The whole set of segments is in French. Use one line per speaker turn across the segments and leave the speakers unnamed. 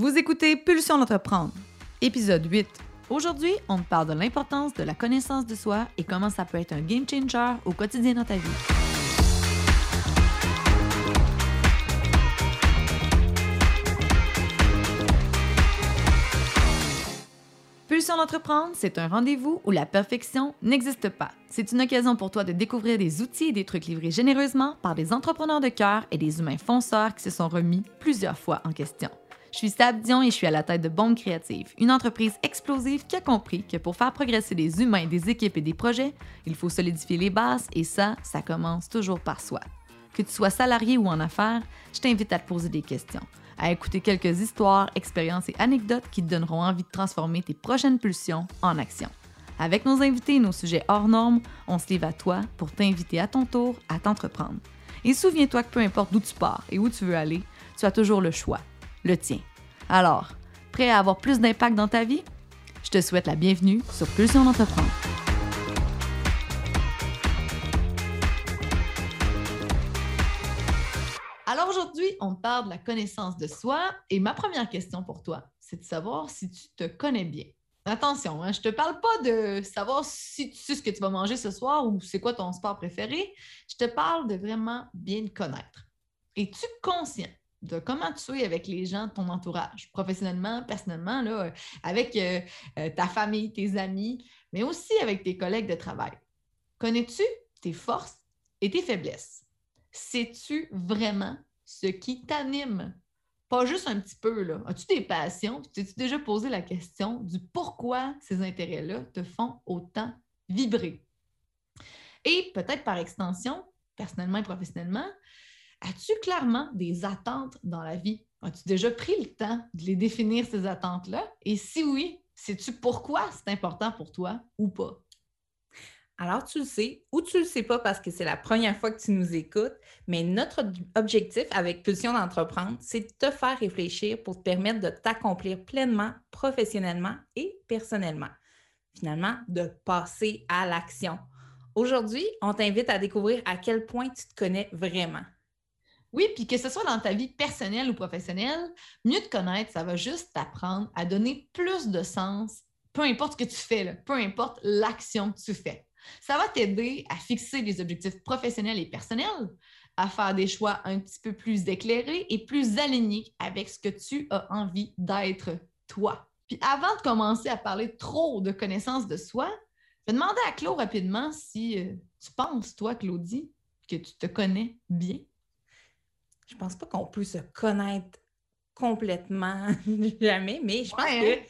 Vous écoutez Pulsion d'entreprendre, épisode 8. Aujourd'hui, on parle de l'importance de la connaissance de soi et comment ça peut être un game changer au quotidien dans ta vie. Pulsion d'entreprendre, c'est un rendez-vous où la perfection n'existe pas. C'est une occasion pour toi de découvrir des outils et des trucs livrés généreusement par des entrepreneurs de cœur et des humains fonceurs qui se sont remis plusieurs fois en question. Je suis Stab Dion et je suis à la tête de Bombe Créative, une entreprise explosive qui a compris que pour faire progresser les humains, des équipes et des projets, il faut solidifier les bases et ça, ça commence toujours par soi. Que tu sois salarié ou en affaires, je t'invite à te poser des questions, à écouter quelques histoires, expériences et anecdotes qui te donneront envie de transformer tes prochaines pulsions en action. Avec nos invités et nos sujets hors normes, on se livre à toi pour t'inviter à ton tour à t'entreprendre. Et souviens-toi que peu importe d'où tu pars et où tu veux aller, tu as toujours le choix le tien. Alors, prêt à avoir plus d'impact dans ta vie? Je te souhaite la bienvenue sur Pulsion d'entreprendre. Alors aujourd'hui, on parle de la connaissance de soi et ma première question pour toi, c'est de savoir si tu te connais bien. Attention, hein, je ne te parle pas de savoir si tu sais ce que tu vas manger ce soir ou c'est quoi ton sport préféré. Je te parle de vraiment bien te connaître. Es-tu conscient de comment tu es avec les gens de ton entourage, professionnellement, personnellement, là, avec euh, euh, ta famille, tes amis, mais aussi avec tes collègues de travail. Connais-tu tes forces et tes faiblesses? Sais-tu vraiment ce qui t'anime? Pas juste un petit peu, là. As-tu des passions? T'es-tu déjà posé la question du pourquoi ces intérêts-là te font autant vibrer? Et peut-être par extension, personnellement et professionnellement, As-tu clairement des attentes dans la vie? As-tu déjà pris le temps de les définir, ces attentes-là? Et si oui, sais-tu pourquoi c'est important pour toi ou pas?
Alors, tu le sais ou tu le sais pas parce que c'est la première fois que tu nous écoutes, mais notre objectif avec Pulsion d'entreprendre, c'est de te faire réfléchir pour te permettre de t'accomplir pleinement, professionnellement et personnellement. Finalement, de passer à l'action. Aujourd'hui, on t'invite à découvrir à quel point tu te connais vraiment.
Oui, puis que ce soit dans ta vie personnelle ou professionnelle, mieux te connaître, ça va juste t'apprendre à donner plus de sens, peu importe ce que tu fais, peu importe l'action que tu fais. Ça va t'aider à fixer des objectifs professionnels et personnels, à faire des choix un petit peu plus éclairés et plus alignés avec ce que tu as envie d'être toi. Puis avant de commencer à parler trop de connaissances de soi, je vais demander à Claude rapidement si euh, tu penses, toi, Claudie, que tu te connais bien?
Je pense pas qu'on peut se connaître complètement jamais, mais je pense que hein?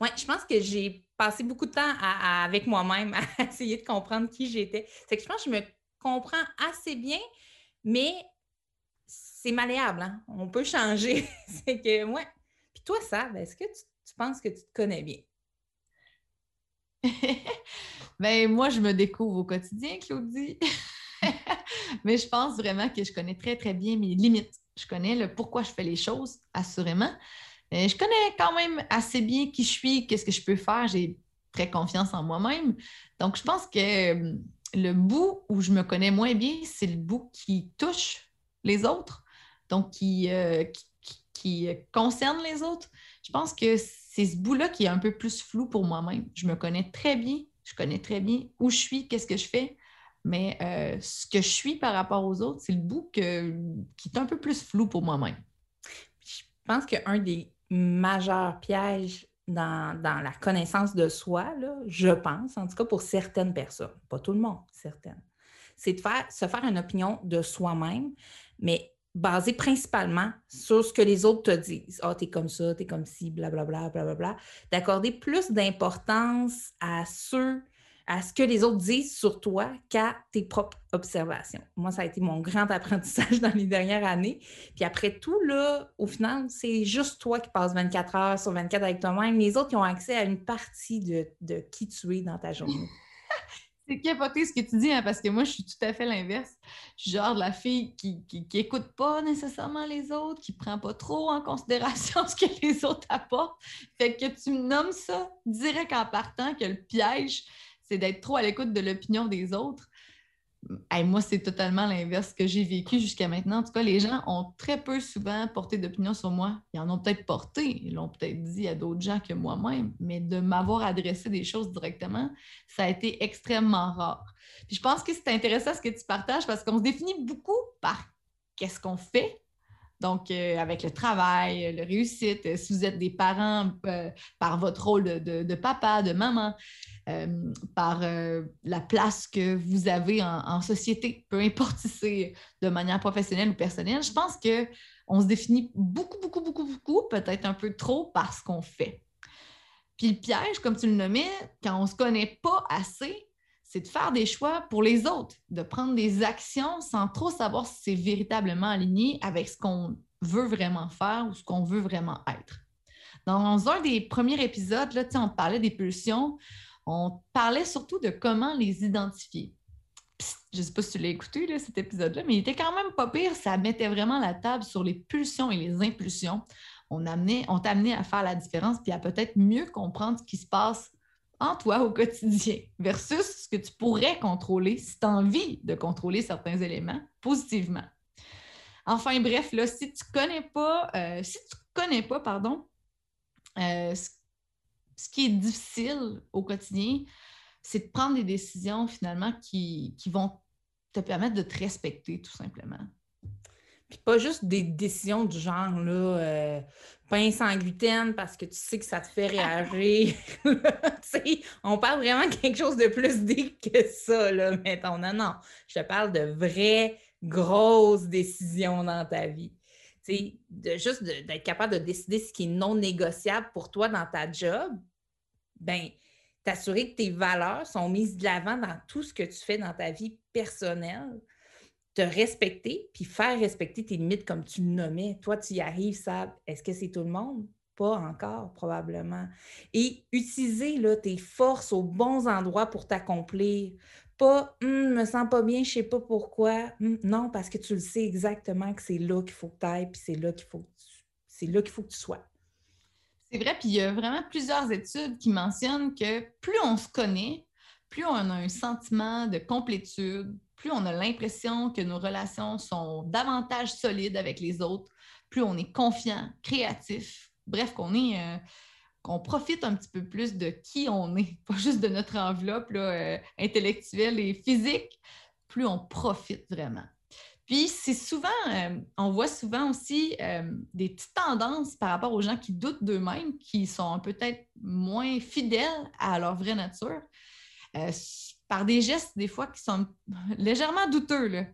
ouais, je pense que j'ai passé beaucoup de temps avec moi-même à essayer de comprendre qui j'étais. C'est que je pense que je me comprends assez bien, mais c'est malléable. Hein. On peut changer. c'est que, ouais. Puis toi, ça, est-ce que tu, penses que tu te connais bien?
ben, moi, je me découvre au quotidien, Claudie. Mais je pense vraiment que je connais très, très bien mes limites. Je connais le pourquoi je fais les choses, assurément. Je connais quand même assez bien qui je suis, qu'est-ce que je peux faire. J'ai très confiance en moi-même. Donc, je pense que hum, le bout où je me connais moins bien, c'est le bout qui touche les autres, donc qui, euh, qui, concerne les autres. Je pense que c'est ce bout-là qui est un peu plus flou pour moi-même. Je me connais très bien, je connais très bien où je suis, qu'est-ce que je fais, mais euh, ce que je suis par rapport aux autres, c'est le bout qui est un peu plus flou pour moi-même.
Je pense qu'un des majeurs pièges dans, la connaissance de soi, je pense, en tout cas pour certaines personnes, pas tout le monde, certaines, c'est de faire, se faire une opinion de soi-même, mais basée principalement sur ce que les autres te disent. Ah, oh, t'es comme ça, t'es comme ci, blablabla, blablabla. D'accorder plus d'importance à ceux à ce que les autres disent sur toi qu'à tes propres observations. Moi, ça a été mon grand apprentissage dans les dernières années. Puis après tout, là, au final, c'est juste toi qui passes 24 heures sur 24 avec toi-même. Les autres qui ont accès à une partie de, qui tu es dans ta journée.
C'est capoté ce que tu dis, hein, parce que moi, je suis tout à fait l'inverse. Je suis genre de la fille qui, qui, pas nécessairement les autres, qui prend pas trop en considération ce que les autres apportent. Fait que tu me nommes ça direct en partant que le piège, c'est d'être trop à l'écoute de l'opinion des autres. moi, c'est totalement l'inverse que j'ai vécu jusqu'à maintenant. En tout cas, les gens ont très peu souvent porté d'opinion sur moi. Ils en ont peut-être porté, ils l'ont peut-être dit à d'autres gens que moi-même, mais de m'avoir adressé des choses directement, ça a été extrêmement rare. Puis je pense que c'est intéressant ce que tu partages parce qu'on se définit beaucoup par qu'est-ce qu'on fait. Donc, euh, avec le travail, le réussite, euh, si vous êtes des parents, euh, par votre rôle de, papa, de maman, par la place que vous avez en, société, peu importe si c'est de manière professionnelle ou personnelle, je pense qu'on se définit beaucoup, beaucoup, beaucoup, beaucoup, peut-être un peu trop par ce qu'on fait. Puis le piège, comme tu le nommais, quand on ne se connaît pas assez, c'est de faire des choix pour les autres, de prendre des actions sans trop savoir si c'est véritablement aligné avec ce qu'on veut vraiment faire ou ce qu'on veut vraiment être. Dans un des premiers épisodes, là, on parlait des pulsions, on parlait surtout de comment les identifier. je ne sais pas si tu l'as écouté, cet épisode-là, mais il était quand même pas pire. Ça mettait vraiment la table sur les pulsions et les impulsions. On, amenait, on à faire la différence puis à peut-être mieux comprendre ce qui se passe en toi au quotidien versus ce que tu pourrais contrôler si tu as envie de contrôler certains éléments positivement. Enfin bref, là, si tu connais pas, euh, si tu connais pas, pardon, euh, ce, qui est difficile au quotidien, c'est de prendre des décisions finalement qui, qui vont te permettre de te respecter tout simplement.
Puis pas juste des décisions du genre, là, euh, pain sans gluten parce que tu sais que ça te fait réagir. on parle vraiment de quelque chose de plus dit que ça, là, mettons. Non, non. Je te parle de vraies, grosses décisions dans ta vie. de, juste d'être capable de décider ce qui est non négociable pour toi dans ta job, ben t'assurer que tes valeurs sont mises de l'avant dans tout ce que tu fais dans ta vie personnelle te respecter, puis faire respecter tes limites comme tu le nommais. Toi, tu y arrives, ça. Est-ce que c'est tout le monde? Pas encore, probablement. Et utiliser là, tes forces aux bons endroits pour t'accomplir. Pas, hum, me sens pas bien, je sais pas pourquoi. Hum, non, parce que tu le sais exactement que c'est là qu'il faut que tu ailles, puis c'est là qu'il faut, c'est là qu'il faut que tu sois.
C'est vrai, puis il y a vraiment plusieurs études qui mentionnent que plus on se connaît, plus on a un sentiment de complétude, plus on a l'impression que nos relations sont davantage solides avec les autres, plus on est confiant, créatif, bref, qu'on euh, profite un petit peu plus de qui on est, pas juste de notre enveloppe euh, intellectuelle et physique, plus on profite vraiment. Puis c'est souvent, euh, on voit souvent aussi des petites tendances par rapport aux gens qui doutent d'eux-mêmes, qui sont peut-être moins fidèles à leur vraie nature par des gestes des fois qui sont légèrement douteux.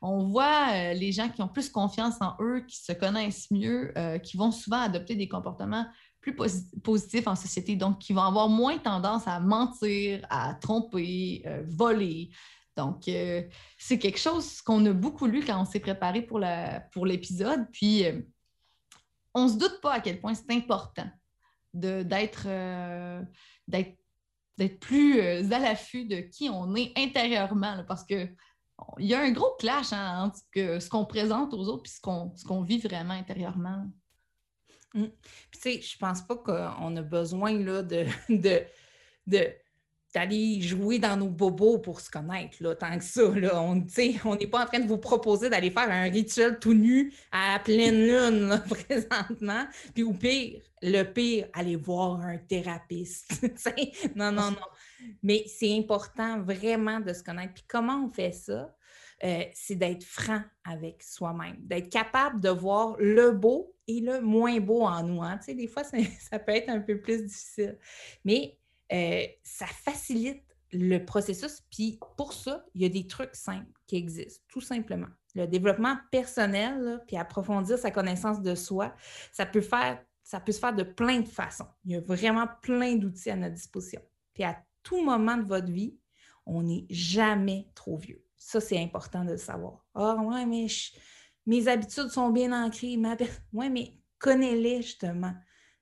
On voit euh, les gens qui ont plus confiance en eux, qui se connaissent mieux, euh, qui vont souvent adopter des comportements plus positifs en société, donc qui vont avoir moins tendance à mentir, à tromper, euh, voler. Donc, c'est quelque chose qu'on a beaucoup lu quand on s'est préparé pour l'épisode. Puis, on ne se doute pas à quel point c'est important d'être d'être plus euh, à l'affût de qui on est intérieurement, parce que il y a un gros clash hein, entre ce qu'on présente aux autres et ce qu'on vit vraiment intérieurement.
Mmh. Puis, tu sais, je pense pas qu'on a besoin là, de, de, de d'aller jouer dans nos bobos pour se connaître, là, tant que ça. On n'est pas en train de vous proposer d'aller faire un rituel tout nu à pleine lune présentement. Puis au pire, le pire, aller voir un thérapeute. non, non, non. Mais c'est important vraiment de se connaître. Puis comment on fait ça? Euh, c'est d'être franc avec soi-même, d'être capable de voir le beau et le moins beau en nous. Hein. Des fois, ça peut être un peu plus difficile. Mais euh, ça facilite le processus. Puis pour ça, il y a des trucs simples qui existent, tout simplement. Le développement personnel, puis approfondir sa connaissance de soi, ça peut, faire, ça peut se faire de plein de façons. Il y a vraiment plein d'outils à notre disposition. Puis à tout moment de votre vie, on n'est jamais trop vieux. Ça, c'est important de le savoir. Ah, ouais, mais mes habitudes sont bien ancrées. Ma... Oui, mais connais-les justement.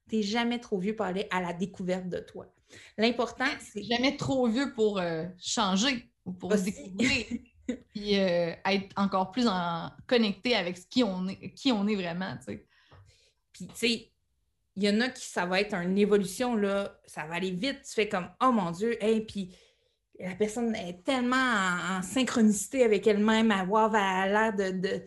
Tu n'es jamais trop vieux pour aller à la découverte de toi. L'important, c'est.
Jamais trop vieux pour euh, changer ou pour se découvrir. puis euh, être encore plus en connecté avec qui on est, qui on est vraiment, tu sais.
Puis, tu sais, il y en a qui, ça va être une évolution, là, ça va aller vite. Tu fais comme, oh mon Dieu, et puis la personne est tellement en, synchronicité avec elle-même, a l'air de, de,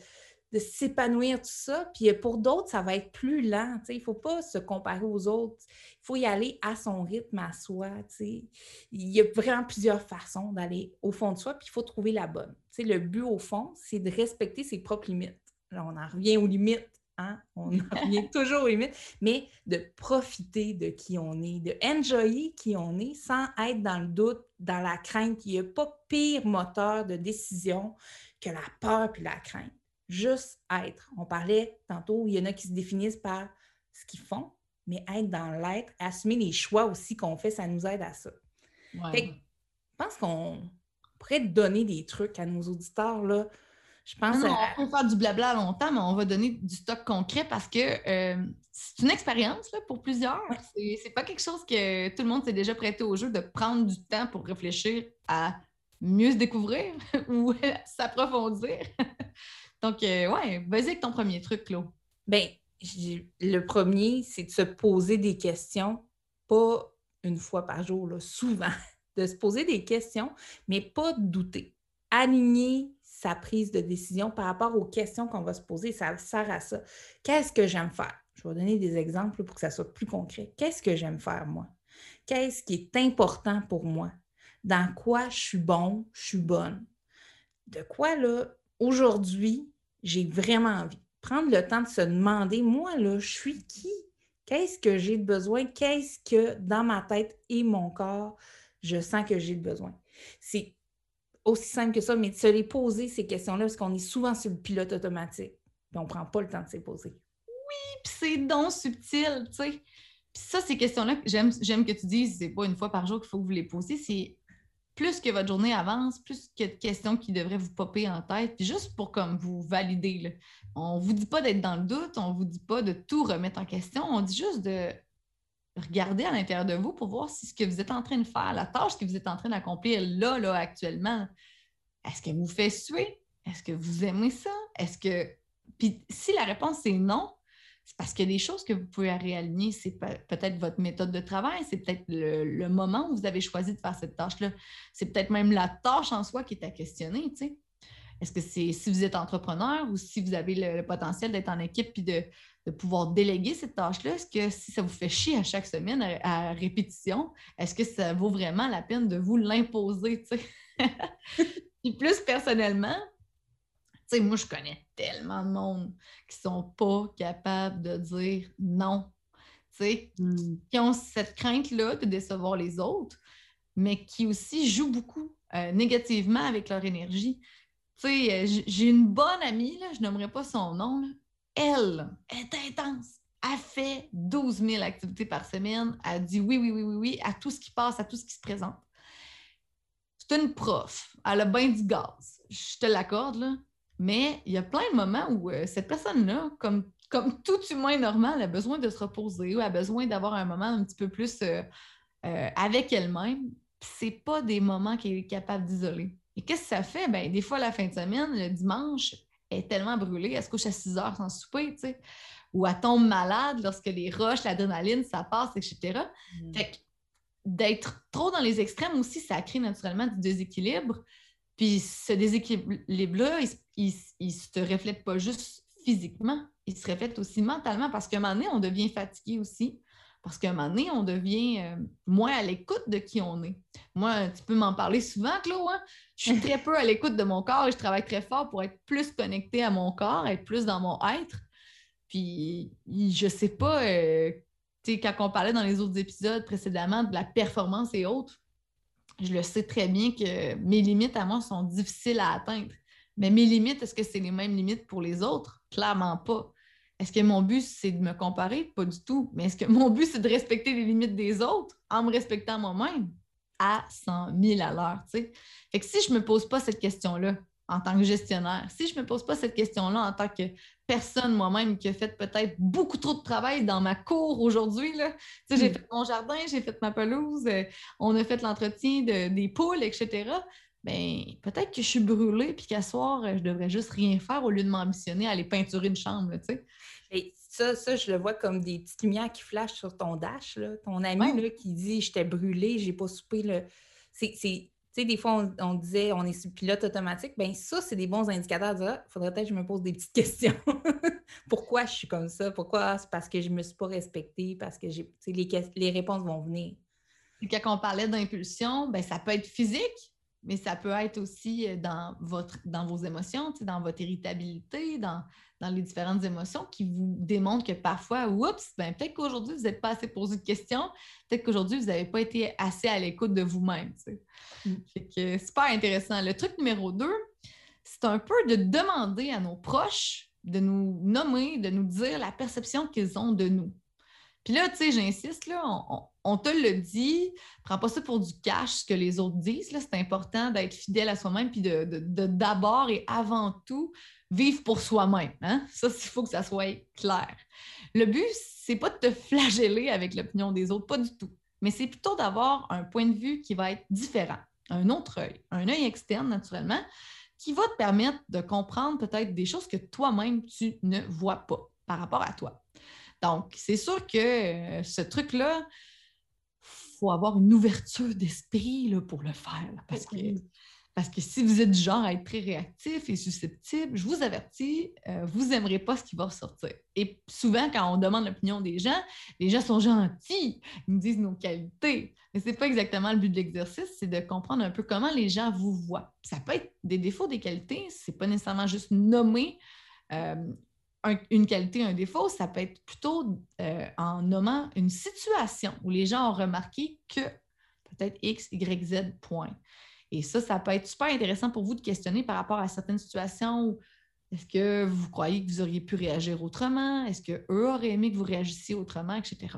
s'épanouir, tout ça. Puis pour d'autres, ça va être plus lent. Il ne faut pas se comparer aux autres. Il faut y aller à son rythme, à soi. Il y a vraiment plusieurs façons d'aller au fond de soi, puis il faut trouver la bonne. le but, au fond, c'est de respecter ses propres limites. Là, on en revient aux limites Hein? On en revient toujours aux limites, mais de profiter de qui on est, de enjoyer qui on est sans être dans le doute, dans la crainte. Il n'y a pas pire moteur de décision que la peur puis la crainte. Juste être. On parlait tantôt, il y en a qui se définissent par ce qu'ils font, mais être dans l'être, assumer les choix aussi qu'on fait, ça nous aide à ça. je pense qu'on pourrait donner des trucs à nos auditeurs là,
je pense non, On peut faire du blabla longtemps, mais on va donner du stock concret parce que euh, c'est une expérience pour plusieurs. C'est pas quelque chose que tout le monde s'est déjà prêté au jeu de prendre du temps pour réfléchir à mieux se découvrir ou s'approfondir. Donc, euh, ouais, vas-y avec ton premier truc, Claude.
Bien, le premier, c'est de se poser des questions, pas une fois par jour, souvent. De se poser des questions, mais pas de douter. Aligner sa prise de décision par rapport aux questions qu'on va se poser. Ça sert à ça. Qu'est-ce que j'aime faire? Je vais donner des exemples pour que ça soit plus concret. Qu'est-ce que j'aime faire, moi? Qu'est-ce qui est important pour moi? Dans quoi je suis bon, je suis bonne? De quoi, là, aujourd'hui, j'ai vraiment envie? Prendre le temps de se demander, moi, là, je suis qui? Qu'est-ce que j'ai de besoin? Qu'est-ce que dans ma tête et mon corps, je sens que j'ai de besoin? C'est aussi simple que ça, mais de se les poser, ces questions-là, parce qu'on est souvent sur le pilote automatique. On ne prend pas le temps de se poser.
Oui, puis c'est donc subtil, tu sais. Puis ça, ces questions-là, j'aime que tu dises, c'est pas une fois par jour qu'il faut que vous les posiez, c'est plus que votre journée avance, plus que de questions qui devraient vous popper en tête, puis juste pour comme vous valider. Là. On vous dit pas d'être dans le doute, on vous dit pas de tout remettre en question, on dit juste de regarder à l'intérieur de vous pour voir si ce que vous êtes en train de faire, la tâche que vous êtes en train d'accomplir là, là, actuellement, est-ce que vous fait suer? Est-ce que vous aimez ça? Est-ce que. Puis si la réponse est non, parce qu'il y a des choses que vous pouvez réaligner. C'est peut-être votre méthode de travail, c'est peut-être le, moment où vous avez choisi de faire cette tâche-là. C'est peut-être même la tâche en soi qui est à questionner. Est-ce que c'est si vous êtes entrepreneur ou si vous avez le, potentiel d'être en équipe puis de, pouvoir déléguer cette tâche-là? Est-ce que si ça vous fait chier à chaque semaine à, répétition, est-ce que ça vaut vraiment la peine de vous l'imposer? puis plus personnellement, sais, moi, je connais tellement de monde qui sont pas capables de dire non. Tu sais, hmm. qui ont cette crainte-là de décevoir les autres, mais qui aussi jouent beaucoup euh, négativement avec leur énergie. Tu sais, euh, j'ai une bonne amie, là, je n'aimerais pas son nom. Elle est intense. Elle fait 12 000 activités par semaine. Elle dit oui, oui, oui, oui, oui à tout ce qui passe, à tout ce qui se présente. C'est une prof. Elle a bien du gaz. Je te l'accorde, là. Mais il y a plein de moments où euh, cette personne-là, comme, comme tout humain normal, a besoin de se reposer ou a besoin d'avoir un moment un petit peu plus euh, avec elle-même. C'est pas des moments qu'elle est capable d'isoler. Et qu'est-ce que ça fait? Ben, des fois, la fin de semaine, le dimanche, elle est tellement brûlée, elle se couche à 6 heures sans souper, tu sais. Ou elle tombe malade lorsque les roches, l'adrénaline, ça passe, etc. Mm. Fait que d'être trop dans les extrêmes aussi, ça crée naturellement du déséquilibre. Puis ce déséquilibre-là, il, ne se reflète pas juste physiquement, il se reflète aussi mentalement parce qu'à un moment donné, on devient fatigué aussi. Parce qu'à un moment donné, on devient euh, moins à l'écoute de qui on est. Moi, tu peux m'en parler souvent, Claude. Hein? Je suis très peu à l'écoute de mon corps et je travaille très fort pour être plus connectée à mon corps, être plus dans mon être. Puis, je sais pas, euh, tu sais, quand on parlait dans les autres épisodes précédemment de la performance et autres, je le sais très bien que mes limites à moi sont difficiles à atteindre. Mais mes limites, est-ce que c'est les mêmes limites pour les autres? Clairement pas. Est-ce que mon but, c'est de me comparer? Pas du tout. Mais est-ce que mon but, c'est de respecter les limites des autres en me respectant moi-même? À 100 000 à l'heure, tu sais. Fait que si je ne me pose pas cette question-là en tant que gestionnaire, si je ne me pose pas cette question-là en tant que personne moi-même qui a fait peut-être beaucoup trop de travail dans ma cour aujourd'hui, là, tu sais, j'ai hmm. fait mon jardin, j'ai fait ma pelouse, euh, on a fait l'entretien des poules, etc., ben peut-être que je suis brûlée puis qu'à soir, je devrais juste rien faire au lieu de m'ambitionner à aller peinturer une chambre, tu sais.
Et ça, ça, je le vois comme des petites lumières qui flashent sur ton dash, là. ton ami là, qui dit « j'étais brûlée, j'ai pas soupé ». C'est sais, des fois, on, disait on est sur pilote automatique. Bien, ça, c'est des bons indicateurs. Il ah, faudrait peut-être que je me pose des petites questions. Pourquoi je suis comme ça? Pourquoi? C'est parce que je ne me suis pas respectée? Parce que j'ai, les, les réponses vont venir.
quand on parlait d'impulsion, ben, ça peut être physique, mais ça peut être aussi euh, dans, votre, dans vos émotions, dans votre irritabilité, dans, dans les différentes émotions qui vous démontrent que parfois, oups, ben, peut-être qu'aujourd'hui, vous n'êtes pas assez posé de questions, peut-être qu'aujourd'hui, vous n'avez pas été assez à l'écoute de vous-même. Mm. C'est super intéressant. Le truc numéro deux, c'est un peu de demander à nos proches de nous nommer, de nous dire la perception qu'ils ont de nous. Puis là, tu sais, j'insiste, là, on, te le dit, prends pas ça pour du cash, ce que les autres disent. C'est important d'être fidèle à soi-même, puis de d'abord et avant tout vivre pour soi-même. Hein? Ça, il faut que ça soit clair. Le but, c'est pas de te flageller avec l'opinion des autres, pas du tout. Mais c'est plutôt d'avoir un point de vue qui va être différent, un autre œil, un œil externe, naturellement, qui va te permettre de comprendre peut-être des choses que toi-même, tu ne vois pas par rapport à toi. Donc, c'est sûr que euh, ce truc-là, faut avoir une ouverture d'esprit pour le faire. parce, que, parce que si vous êtes du genre à être très réactif et susceptible, je vous avertis, euh, vous n'aimerez pas ce qui va ressortir. Et souvent, quand on demande l'opinion des gens, les gens sont gentils, ils nous disent nos qualités. Mais ce n'est pas exactement le but de l'exercice, c'est de comprendre un peu comment les gens vous voient. Ça peut être des défauts, des qualités, ce n'est pas nécessairement juste nommer euh, une qualité, un défaut, ça peut être plutôt euh, en nommant une situation où les gens ont remarqué que peut-être X, Y, Z, point. Et ça, ça peut être super intéressant pour vous de questionner par rapport à certaines situations est-ce que vous croyez que vous auriez pu réagir autrement? Est-ce qu'eux auraient aimé que vous réagissiez autrement, etc.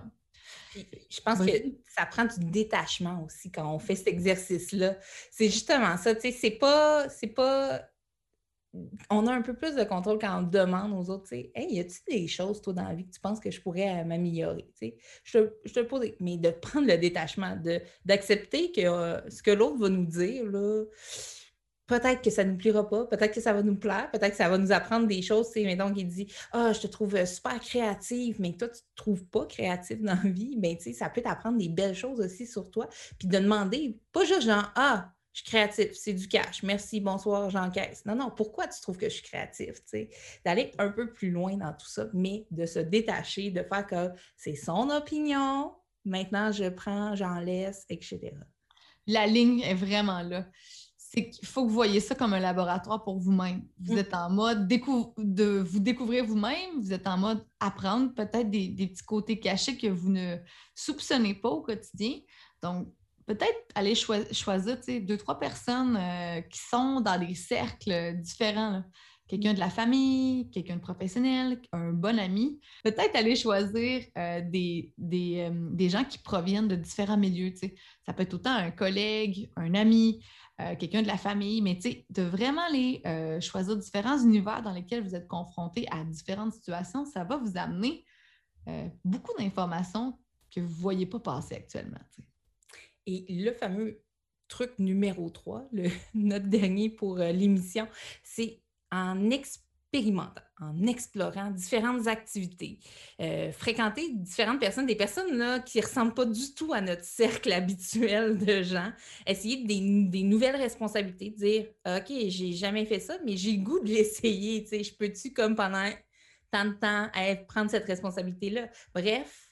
je pense que ça prend du détachement aussi quand on fait cet exercice-là. C'est justement ça, tu sais, c'est pas, c'est pas on a un peu plus de contrôle quand on demande aux autres, tu sais, hey, y a-t-il des choses, toi, dans la vie que tu penses que je pourrais euh, m'améliorer? Je te, je te pose, mais de prendre le détachement, d'accepter que euh, ce que l'autre va nous dire, là, peut-être que ça ne nous plaira pas, peut-être que ça va nous plaire, peut-être que ça va nous apprendre des choses. Mais donc, il dit Ah, je te trouve euh, super créative, mais toi, tu ne te trouves pas créative dans la vie. Bien, ça peut t'apprendre des belles choses aussi sur toi. Puis de demander, pas juste genre Ah, je suis créatif, c'est du cash. Merci, bonsoir, j'encaisse. Non, non, pourquoi tu trouves que je suis créatif? D'aller un peu plus loin dans tout ça, mais de se détacher, de faire que c'est son opinion, maintenant je prends, j'en laisse, etc.
La ligne est vraiment là. C'est qu'il faut que vous voyez ça comme un laboratoire pour vous-même. Vous, mm. êtes en mode de vous découvrir vous-même, vous êtes en mode apprendre peut-être des, des petits côtés cachés que vous ne soupçonnez pas au quotidien. Donc, peut-être aller choisir deux, trois personnes euh, qui sont dans des cercles différents. Quelqu'un de la famille, quelqu'un de professionnel, un bon ami. Peut-être aller choisir euh, des, euh, des, gens qui proviennent de différents milieux. Ça peut être autant un collègue, un ami, quelqu'un de la famille, mais de vraiment les choisir différents univers dans lesquels vous êtes confrontés à différentes situations, ça va vous amener beaucoup d'informations que vous ne voyez pas passer actuellement.
Et le fameux truc numéro 3, le, notre dernier pour euh, l'émission, c'est en expérimentant, en explorant différentes activités, euh, fréquenter différentes personnes, des personnes là, qui ne ressemblent pas du tout à notre cercle habituel de gens, essayer des, nouvelles responsabilités, dire OK, j'ai jamais fait ça, mais j'ai le goût de l'essayer. Je peux-tu, comme pendant tant de temps, prendre cette responsabilité-là? Bref,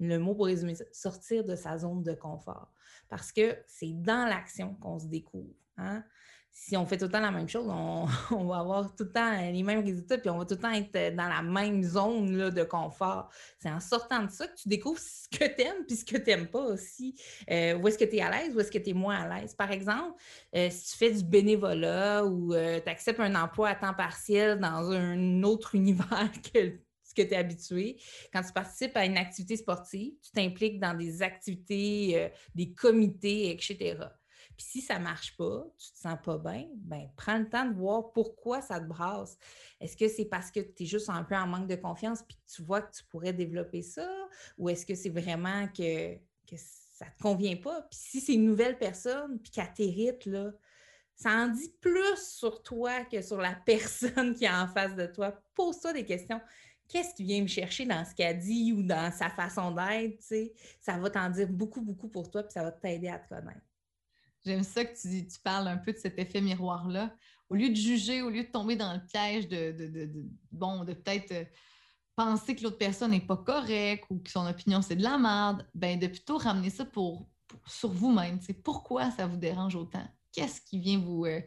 le mot pour résumer ça, sortir de sa zone de confort parce que c'est dans l'action qu'on se découvre. Hein. Si on fait tout le temps la même chose, on, va avoir tout le temps les mêmes résultats, puis on va tout le temps être dans la même zone de confort. C'est en sortant de ça que tu découvres ce que tu aimes puis ce que tu n'aimes pas aussi. Euh, où est-ce que tu es à l'aise, où est-ce que tu es moins à l'aise? Par exemple, euh, si tu fais du bénévolat ou euh, tu acceptes un emploi à temps partiel dans un autre univers que que tu es habitué. Quand tu participes à une activité sportive, tu t'impliques dans des activités, euh, des comités, etc. Puis si ça ne marche pas, tu ne te sens pas bien, ben prends le temps de voir pourquoi ça te brasse. Est-ce que c'est parce que tu es juste un peu en manque de confiance puis que tu vois que tu pourrais développer ça? Ou est-ce que c'est vraiment que, ça ne te convient pas? Puis si c'est une nouvelle personne puis qu'elle t'hérite, là, ça en dit plus sur toi que sur la personne qui est en face de toi. Pose-toi des questions qu'est-ce qui vient me chercher dans ce qu'elle dit ou dans sa façon d'être, ça va t'en dire beaucoup, beaucoup pour toi, puis ça va t'aider à te connaître.
J'aime ça que tu, parles un peu de cet effet miroir-là. Au lieu de juger, au lieu de tomber dans le piège de, de, bon, de peut-être euh, penser que l'autre personne n'est pas correcte ou que son opinion c'est de la merde, ben de plutôt ramener ça pour, sur vous-même. Pourquoi ça vous dérange autant? Qu'est-ce qui vient vous, euh,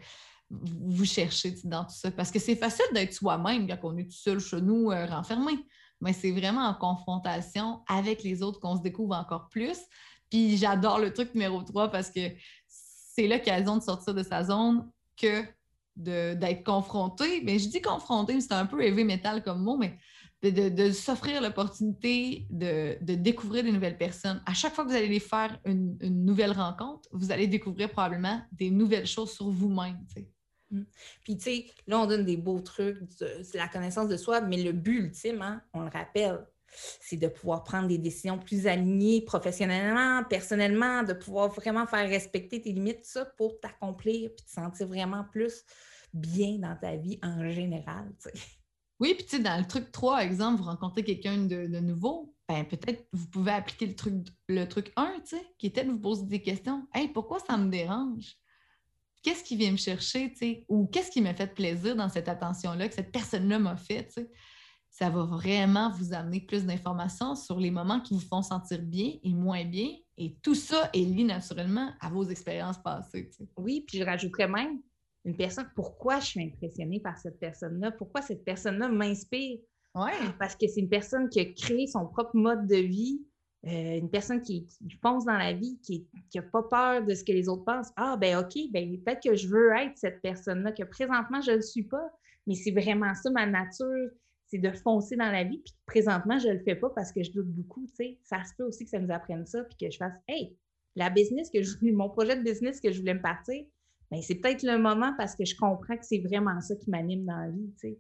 vous chercher dans tout ça? Parce que c'est facile d'être soi-même quand on est tout seul chez nous, euh, renfermé. Mais c'est vraiment en confrontation avec les autres qu'on se découvre encore plus. Puis j'adore le truc numéro 3 parce que c'est l'occasion de sortir de sa zone que d'être confronté. Mais je dis confronté, c'est un peu heavy metal comme mot, mais de, s'offrir l'opportunité de, découvrir des nouvelles personnes. À chaque fois que vous allez faire une, nouvelle rencontre, vous allez découvrir probablement des nouvelles choses sur vous-même.
Puis, tu sais, là, on donne des beaux trucs, c'est la connaissance de soi, mais le but ultime, hein, on le rappelle, c'est de pouvoir prendre des décisions plus alignées professionnellement, personnellement, de pouvoir vraiment faire respecter tes limites, ça, pour t'accomplir puis te sentir vraiment plus bien dans ta vie en général.
Oui, puis tu sais, dans le truc 3, exemple, vous rencontrez quelqu'un de, nouveau, ben peut-être vous pouvez appliquer le truc, le truc 1, tu sais, qui était de vous poser des questions. Hey, pourquoi ça me dérange? Qu'est-ce qui vient me chercher, tu sais? Ou qu'est-ce qui m'a fait plaisir dans cette attention-là que cette personne-là m'a fait, tu sais? ça va vraiment vous amener plus d'informations sur les moments qui vous font sentir bien et moins bien. Et tout ça est lié naturellement à vos expériences passées.
Oui, puis je rajouterais même une personne, pourquoi je suis impressionnée par cette personne-là? Pourquoi cette personne-là m'inspire?
Ouais.
Parce que c'est une personne qui a créé son propre mode de vie, euh, une personne qui, pense dans la vie, qui n'a pas peur de ce que les autres pensent. Ah, ben OK, ben peut-être que je veux être cette personne-là, que présentement, je ne le suis pas, mais c'est vraiment ça ma nature c'est de foncer dans la vie. Puis présentement, je ne le fais pas parce que je doute beaucoup. Ça se peut aussi que ça nous apprenne ça, puis que je fasse Hey, la business que mon projet de business que je voulais me partir, ben, c'est peut-être le moment parce que je comprends que c'est vraiment ça qui m'anime dans la vie. sais.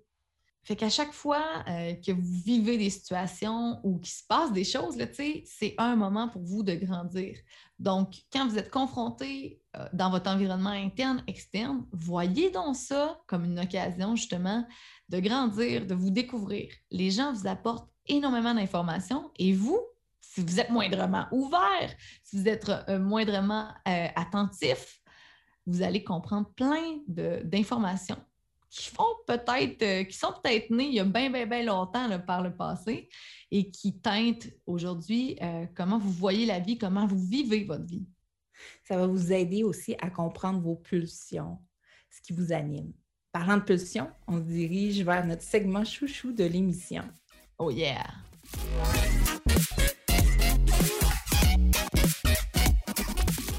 Fait qu'à chaque fois euh, que vous vivez des situations ou qu'il se passe des choses, c'est un moment pour vous de grandir. Donc, quand vous êtes confronté euh, dans votre environnement interne, externe, voyez donc ça comme une occasion justement de grandir, de vous découvrir. Les gens vous apportent énormément d'informations et vous, si vous êtes moindrement ouvert, si vous êtes euh, moindrement attentif, vous allez comprendre plein d'informations qui font peut-être, euh, qui sont peut-être nés il y a bien, bien, bien longtemps par le passé et qui teintent aujourd'hui euh, comment vous voyez la vie, comment vous vivez votre vie.
Ça va vous aider aussi à comprendre vos pulsions, ce qui vous anime. Parlant de pulsions, on se dirige vers notre segment chouchou de l'émission.
Oh yeah!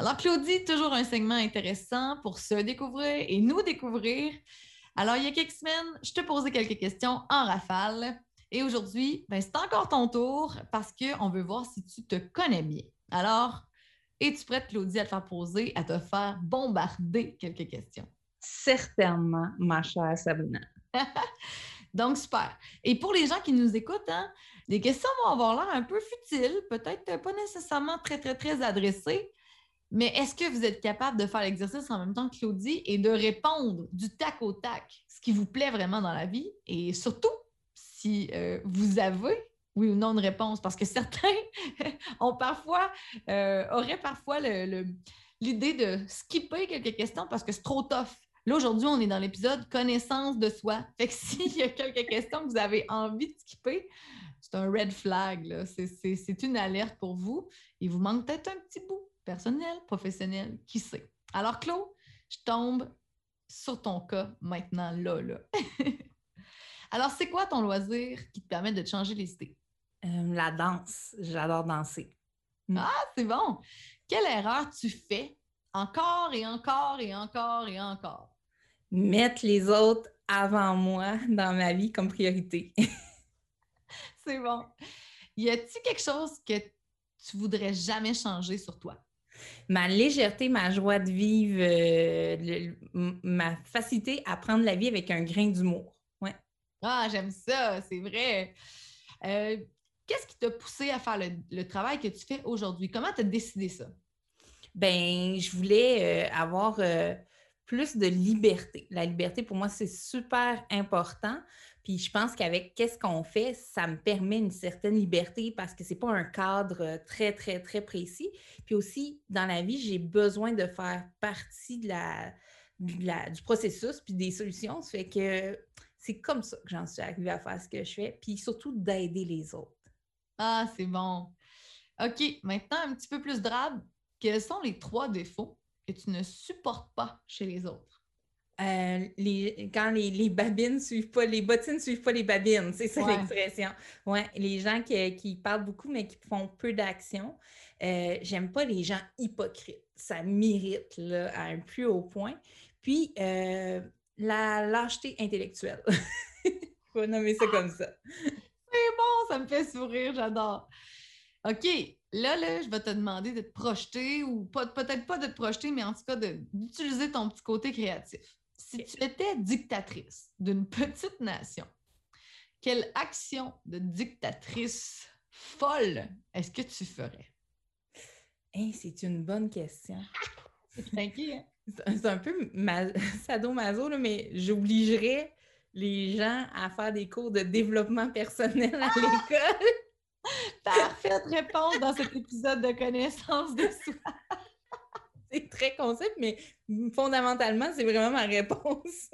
Alors, Claudie, toujours un segment intéressant pour se découvrir et nous découvrir. Alors, il y a quelques semaines, je te posais quelques questions en rafale. Et aujourd'hui, ben, c'est encore ton tour parce qu'on veut voir si tu te connais bien. Alors, es-tu prête, Claudie, à te faire poser, à te faire bombarder quelques questions?
Certainement, ma chère Sabrina.
Donc, super. Et pour les gens qui nous écoutent, hein, les questions vont avoir l'air un peu futiles, peut-être pas nécessairement très, très, très adressées, mais est-ce que vous êtes capable de faire l'exercice en même temps que Claudie et de répondre du tac au tac, ce qui vous plaît vraiment dans la vie? Et surtout, si euh, vous avez oui ou non de réponse, parce que certains euh, auraient parfois l'idée de skipper quelques questions parce que c'est trop tough. Là, aujourd'hui, on est dans l'épisode connaissance de soi. Fait que s'il y a quelques questions que vous avez envie de skipper, c'est un red flag. C'est une alerte pour vous. Il vous manque peut-être un petit bout personnel, professionnel, qui sait? Alors, Claude, je tombe sur ton cas maintenant, là, là. Alors, c'est quoi ton loisir qui te permet de te changer les idées?
Euh, la danse. J'adore danser.
Mm. Ah, c'est bon. Quelle erreur tu fais encore et encore et encore et encore?
Mettre les autres avant moi dans ma vie comme priorité.
c'est bon. Y a-t-il quelque chose que tu voudrais jamais changer sur toi?
Ma légèreté, ma joie de vivre, euh, ma facilité à prendre la vie avec un grain d'humour. Ouais.
Ah, j'aime ça, c'est vrai. Euh, qu'est-ce qui t'a poussé à faire le, travail que tu fais aujourd'hui? Comment tu as décidé ça?
Ben, je voulais euh, avoir plus de liberté. La liberté, pour moi, c'est super important. Puis je pense qu'avec qu'est-ce qu'on fait, ça me permet une certaine liberté parce que ce n'est pas un cadre très, très, très précis. Puis aussi, dans la vie, j'ai besoin de faire partie de la, du processus puis des solutions. Ça fait que c'est comme ça que j'en suis arrivée à faire ce que je fais. Puis surtout d'aider les autres.
Ah, c'est bon. OK, maintenant un petit peu plus drabe. Quels sont les trois défauts que tu ne supportes pas chez les autres?
Euh, les, quand les, les, babines suivent pas, les bottines suivent pas les babines, c'est ça l'expression. Ouais, les gens qui, qui, parlent beaucoup mais qui font peu d'action. Euh, j'aime pas les gens hypocrites. Ça m'irrite à un plus haut point. Puis euh, la lâcheté intellectuelle. Faut nommer ça comme ça.
C'est bon, ça me fait sourire, j'adore. OK, là, là, je vais te demander de te projeter, ou peut-être pas de te projeter, mais en tout cas d'utiliser ton petit côté créatif. Si tu étais dictatrice d'une petite nation, quelle action de dictatrice folle est-ce que tu ferais?
c'est une bonne question.
c'est hein?
C'est un peu sadomaso, mais j'obligerais les gens à faire des cours de développement personnel à l'école.
Parfaite réponse dans cet épisode de connaissance de soi.
C'est très concept, mais fondamentalement, c'est vraiment ma réponse.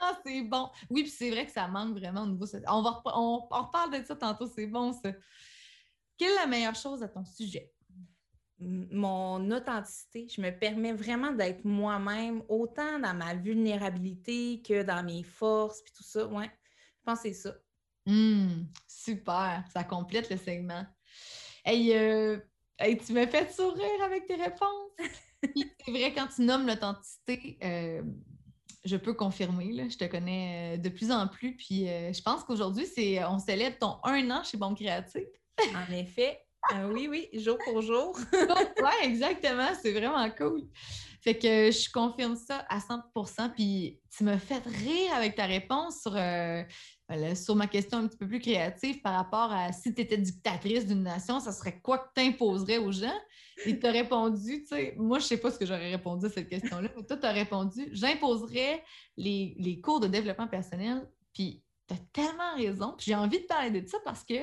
ah, c'est bon. Oui, puis c'est vrai que ça manque vraiment au niveau. On, va, on, on reparle de ça tantôt, c'est bon ça. Quelle est la meilleure chose à ton sujet?
Mon authenticité, je me permets vraiment d'être moi-même, autant dans ma vulnérabilité que dans mes forces, puis tout ça. Ouais, je pense que c'est ça.
Mmh, super, ça complète le segment. Euh, hey, tu me fais sourire avec tes réponses. C'est vrai, quand tu nommes l'authenticité, euh, je peux confirmer, je te connais euh, de plus en plus. Puis je pense qu'aujourd'hui, c'est on célèbre ton un an chez Bon Créatif.
en effet. Oui, oui, jour pour jour.
oui, exactement. C'est vraiment cool. Fait que je confirme ça à 100% Puis tu me fais rire avec ta réponse sur sur ma question un petit peu plus créative par rapport à si tu étais dictatrice d'une nation, ça serait quoi que tu imposerais aux gens? Et tu as répondu, tu sais, moi, je sais pas ce que j'aurais répondu à cette question-là, mais toi, tu as répondu, j'imposerais les, cours de développement personnel. Puis tu as tellement raison. Puis j'ai envie de parler de ça parce que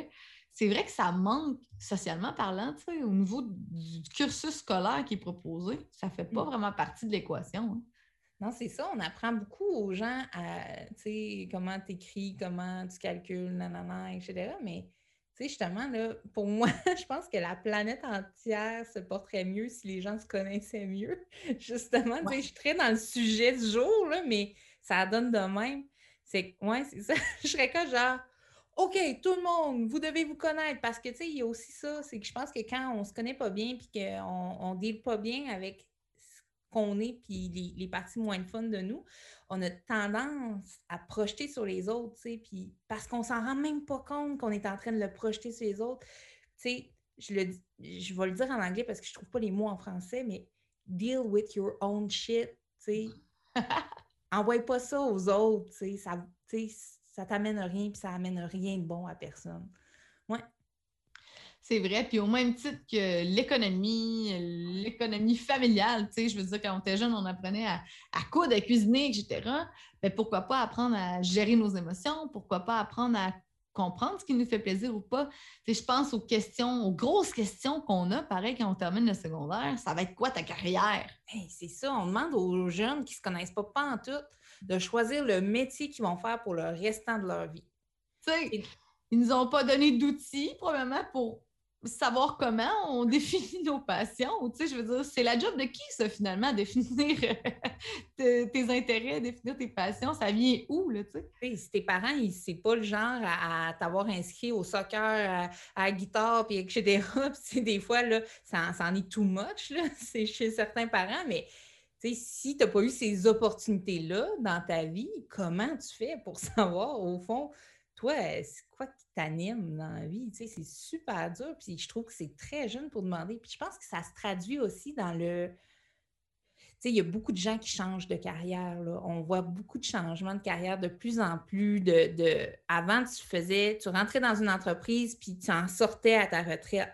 c'est vrai que ça manque, socialement parlant, tu sais, au niveau du cursus scolaire qui est proposé. Ça ne fait pas mm. vraiment partie de l'équation. Hein.
Non, c'est ça. On apprend beaucoup aux gens à, tu sais, comment tu écris, comment tu calcules, nanana, etc. Mais, tu sais, justement, là, pour moi, je pense que la planète entière se porterait mieux si les gens se connaissaient mieux. Justement, tu sais, je suis très dans le sujet du jour, là, mais ça donne de même. C'est, ouais, c'est ça. je serais comme genre, OK, tout le monde, vous devez vous connaître parce que, tu sais, il y a aussi ça, c'est que je pense que quand on se connaît pas bien puis qu'on ne deal pas bien avec qu'on est, puis les, parties moins fun de nous, on a tendance à projeter sur les autres, tu sais, puis parce qu'on s'en rend même pas compte qu'on est en train de le projeter sur les autres. Tu sais, je, le, je vais le dire en anglais parce que je trouve pas les mots en français, mais deal with your own shit, tu sais. Envoie pas ça aux autres, tu sais, ça, ça t'amène rien, puis ça amène rien de bon à personne. Ouais.
C'est vrai. Puis au même titre que l'économie, l'économie familiale, tu sais, je veux dire, quand on était jeune, on apprenait à, à coudre, à cuisiner, etc. Mais pourquoi pas apprendre à gérer nos émotions? Pourquoi pas apprendre à comprendre ce qui nous fait plaisir ou pas? Tu je pense aux questions, aux grosses questions qu'on a, pareil, quand on termine le secondaire. Ça va être quoi ta carrière?
c'est ça. On demande aux jeunes qui ne se connaissent pas, pas en tout de choisir le métier qu'ils vont faire pour le restant de leur vie.
Tu sais, ils nous ont pas donné d'outils, probablement, pour savoir comment on définit nos passions. Tu sais, je veux dire, c'est la job de qui, ça, finalement, définir tes intérêts, définir tes passions? Ça vient où, là, tu
sais? si tes parents, c'est pas le genre à, t'avoir inscrit au soccer, à, la guitare, puis etc., puis des fois, là, ça, ça, en est too much, là, c'est chez certains parents, mais si tu n'as pas eu ces opportunités-là dans ta vie, comment tu fais pour savoir, au fond, toi, c'est quoi qui t'anime dans la vie? c'est super dur, puis je trouve que c'est très jeune pour demander. Puis je pense que ça se traduit aussi dans le... Tu sais, il y a beaucoup de gens qui changent de carrière. Là. On voit beaucoup de changements de carrière de plus en plus. De, de... Avant, tu faisais, tu rentrais dans une entreprise, puis tu en sortais à ta retraite.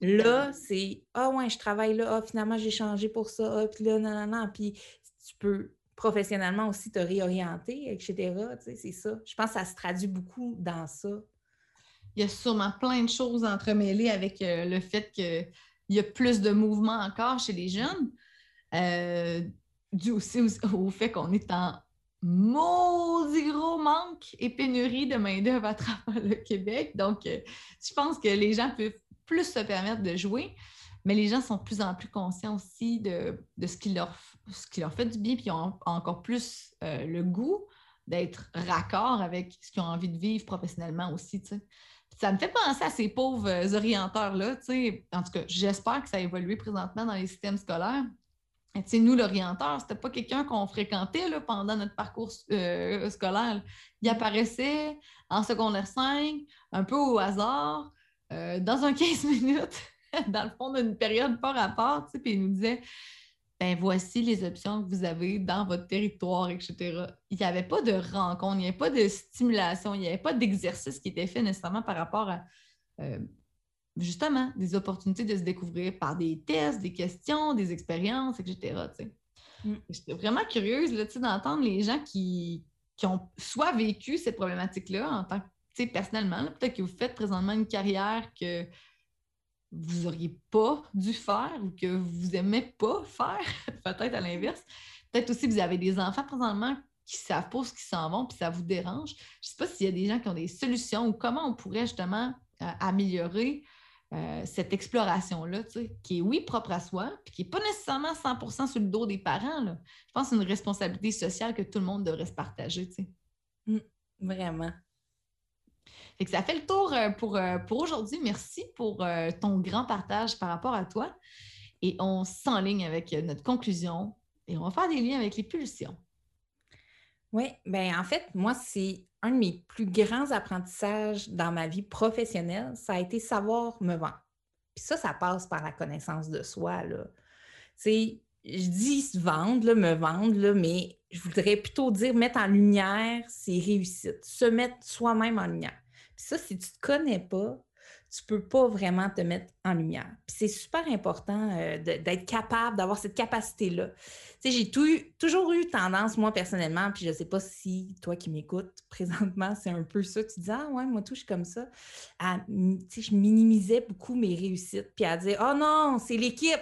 Là, c'est Ah ouais, je travaille là, ah, finalement, j'ai changé pour ça, ah, puis là, non, non, non. Puis tu peux professionnellement aussi te réorienter, etc. c'est ça. Je pense que ça se traduit beaucoup dans ça.
Il y a sûrement plein de choses entremêlées avec euh, le fait qu'il y a plus de mouvement encore chez les jeunes, euh, dû aussi au, fait qu'on est en maudit gros manque et pénurie de main-d'œuvre à travers le Québec. Donc, euh, je pense que les gens peuvent plus se permettre de jouer, mais les gens sont de plus en plus conscients aussi de, de ce qui leur ce leur fait du bien, puis ils ont encore plus euh, le goût d'être raccord avec ce qu'ils ont envie de vivre professionnellement aussi. Ça me fait penser à ces pauvres euh, orienteurs-là. En tout cas, j'espère que ça a évolué présentement dans les systèmes scolaires. Nous, l'orienteur, c'était pas quelqu'un qu'on fréquentait pendant notre parcours euh, scolaire. Il apparaissait en secondaire 5, un peu au hasard, dans un 15 minutes, dans le fond d'une période par rapport, puis il nous disait ben voici les options que vous avez dans votre territoire, etc. Il n'y avait pas de rencontre, il n'y avait pas de stimulation, il n'y avait pas d'exercice qui était fait nécessairement par rapport à euh, justement des opportunités de se découvrir par des tests, des questions, des expériences, etc. Mm. J'étais vraiment curieuse d'entendre les gens qui, qui, ont soit vécu ces problématiques-là en tant que personnellement, peut-être que vous faites présentement une carrière que vous n'auriez pas dû faire ou que vous n'aimez pas faire, peut-être à l'inverse. Peut-être aussi que vous avez des enfants présentement qui savent pas ce qu'ils s'en vont, puis ça vous dérange. Je ne sais pas s'il y a des gens qui ont des solutions ou comment on pourrait justement euh, améliorer euh, cette exploration-là, qui est, oui, propre à soi, puis qui n'est pas nécessairement 100 sur le dos des parents. Je pense que c'est une responsabilité sociale que tout le monde devrait se partager.
Mmh, vraiment
ça fait le tour euh, pour, euh, pour aujourd'hui. Merci pour euh, ton grand partage par rapport à toi. Et on s'enligne avec notre conclusion et on va faire des liens avec les pulsions.
Oui, bien en fait, moi, c'est un de mes plus grands apprentissages dans ma vie professionnelle, ça a été savoir me vendre. Puis ça, ça passe par la connaissance de soi. Là. je dis vendre, me vendre, mais je voudrais plutôt dire mettre en lumière ses réussites, se mettre soi-même en lumière ça, si tu ne te connais pas, tu ne peux pas vraiment te mettre en lumière. Puis c'est super important euh, d'être capable, d'avoir cette capacité-là. Tu sais, j'ai toujours eu tendance, moi, personnellement, puis je ne sais pas si toi qui m'écoutes présentement, c'est un peu ça. Tu dis, ah ouais, moi, tout, je comme ça. tu sais, je minimisais beaucoup mes réussites, puis à dire, oh non, c'est l'équipe.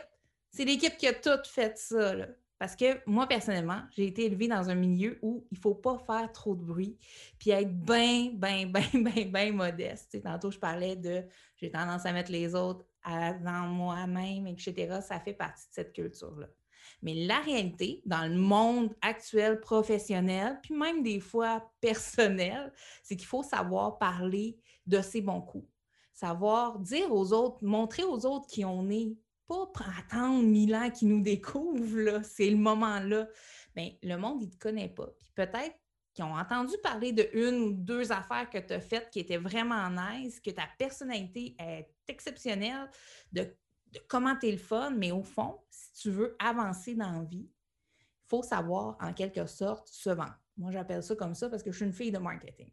C'est l'équipe qui a tout fait ça. Là. Parce que moi, personnellement, j'ai été élevée dans un milieu où il ne faut pas faire trop de bruit, puis être bien, bien, bien, bien, bien modeste. tantôt, je parlais de j'ai tendance à mettre les autres avant moi-même, etc. Ça fait partie de cette culture-là. Mais la réalité, dans le monde actuel professionnel, puis même des fois personnel, c'est qu'il faut savoir parler de ses bons coups. Savoir dire aux autres, montrer aux autres qui on est, pas attendre mille ans qu'ils nous découvrent, c'est le moment-là. Bien, le monde, il ne te connaît pas. Puis peut-être qu'ils ont entendu parler de une ou deux affaires que tu as faites qui étaient vraiment nice, que ta personnalité est exceptionnelle, de, comment tu es le fun, mais au fond, si tu veux avancer dans la vie, il faut savoir en quelque sorte se vendre. Moi, j'appelle ça comme ça parce que je suis une fille de marketing.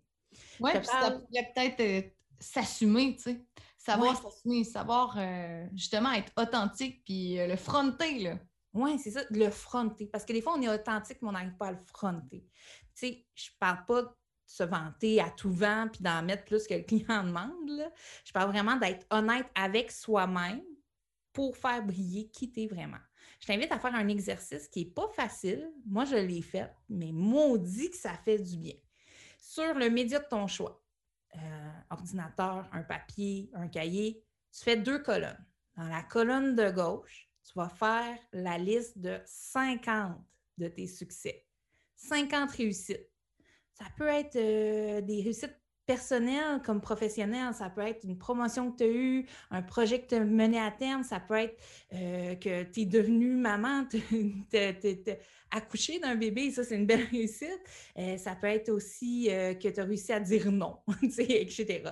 Oui, ça peut-être euh, s'assumer, tu sais. Savoir s'assumer, savoir euh, justement être authentique puis euh, le fronter, là.
Oui, c'est ça, le fronter. Parce que des fois, on est authentique, mais on n'arrive pas à le fronter. Tu sais, je parle pas de se vanter à tout vent puis d'en mettre plus que le client demande. Là. Je parle vraiment d'être honnête avec soi-même pour faire briller qui tu es vraiment. Je t'invite à faire un exercice qui n'est pas facile. Moi, je l'ai fait, mais maudit que ça fait du bien. Sur le média de ton choix. Euh, ordinateur, un papier, un cahier, tu fais deux colonnes. Dans la colonne de gauche, tu vas faire la liste de 50 de tes succès. 50 réussites. Ça peut être euh, des réussites personnel comme professionnel. Ça peut être une promotion que tu as eue, un projet que tu as mené à terme. Ça peut être euh, que tu es devenue maman, tu as accouché d'un bébé. Ça, c'est une belle réussite. Euh, ça peut être aussi euh, que tu as réussi à dire non, etc.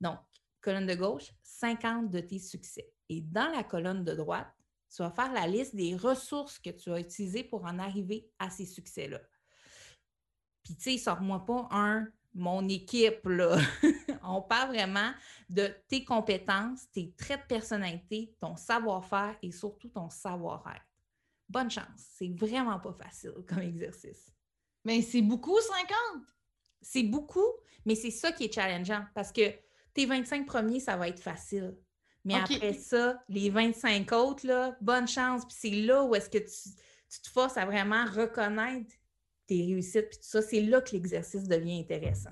Donc, colonne de gauche, 50 de tes succès. Et dans la colonne de droite, tu vas faire la liste des ressources que tu as utilisées pour en arriver à ces succès-là. Puis, tu sais, sors-moi pas un mon équipe, là. On parle vraiment de tes compétences, tes traits de personnalité, ton savoir-faire et surtout ton savoir-être. Bonne chance. C'est vraiment pas facile comme exercice.
Mais c'est beaucoup, 50?
C'est beaucoup, mais c'est ça qui est challengeant parce que tes 25 premiers, ça va être facile. Mais après ça, les 25 autres, là, bonne chance. Puis c'est là où est-ce que tu, tu te forces à vraiment reconnaître tes réussites, puis tout ça, c'est là que l'exercice devient intéressant.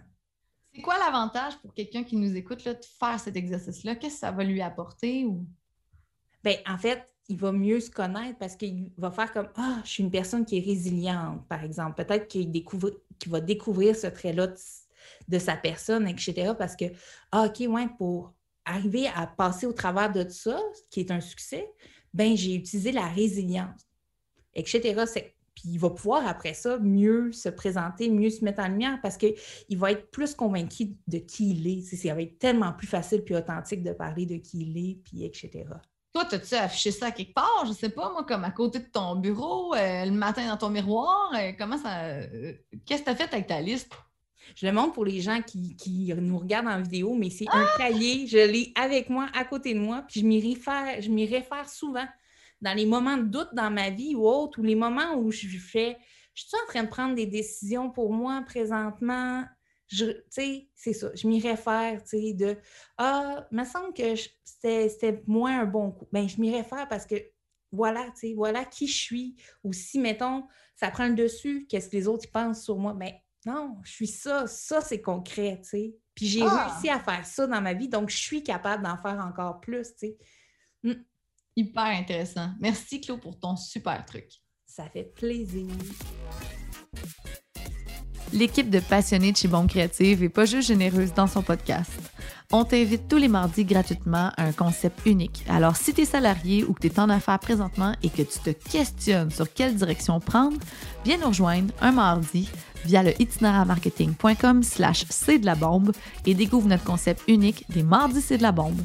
C'est quoi l'avantage pour quelqu'un qui nous écoute là, de faire cet exercice-là? Qu'est-ce que ça va lui apporter? Ou...
Bien, en fait, il va mieux se connaître parce qu'il va faire comme Ah, je suis une personne qui est résiliente, par exemple. Peut-être qu'il découvre, qu'il va découvrir ce trait-là de, sa personne, etc. Parce que, ah, OK, ouais, pour arriver à passer au travers de ça, qui est un succès, ben j'ai utilisé la résilience, etc. C'est puis il va pouvoir, après ça, mieux se présenter, mieux se mettre en lumière parce qu'il va être plus convaincu de qui il est. Ça va être tellement plus facile puis authentique de parler de qui il est, puis etc.
Toi, as-tu affiché ça quelque part? Je sais pas, moi, comme à côté de ton bureau, euh, le matin dans ton miroir? Euh, comment ça. Euh, qu'est-ce que tu as fait avec ta liste?
Je le montre pour les gens qui, nous regardent en vidéo, mais c'est un ah! cahier, je l'ai avec moi, à côté de moi, puis je m'y réfère, je m'y réfère souvent dans les moments de doute dans ma vie ou autre, ou les moments où je fais, je suis en train de prendre des décisions pour moi présentement, tu sais, c'est ça, je m'y réfère, tu sais, de Ah, il me semble que c'était moins un bon coup. Bien, je m'y réfère parce que voilà, tu sais, voilà qui je suis. Ou si, mettons, ça prend le dessus, qu'est-ce que les autres pensent sur moi? Ben, non, je suis ça, ça c'est concret, tu sais. Puis j'ai ah! réussi à faire ça dans ma vie, donc je suis capable d'en faire encore plus, tu sais.
Mmh. Hyper intéressant. Merci, Claude, pour ton super truc.
Ça fait plaisir.
L'équipe de passionnés de chez Bombe Créative est pas juste généreuse dans son podcast. On t'invite tous les mardis gratuitement à un concept unique. Alors, si tu es salarié ou que tu es en affaires présentement et que tu te questionnes sur quelle direction prendre, viens nous rejoindre un mardi via le itinéramarketing.com slash c'est de la bombe et découvre notre concept unique des mardis c'est de la bombe.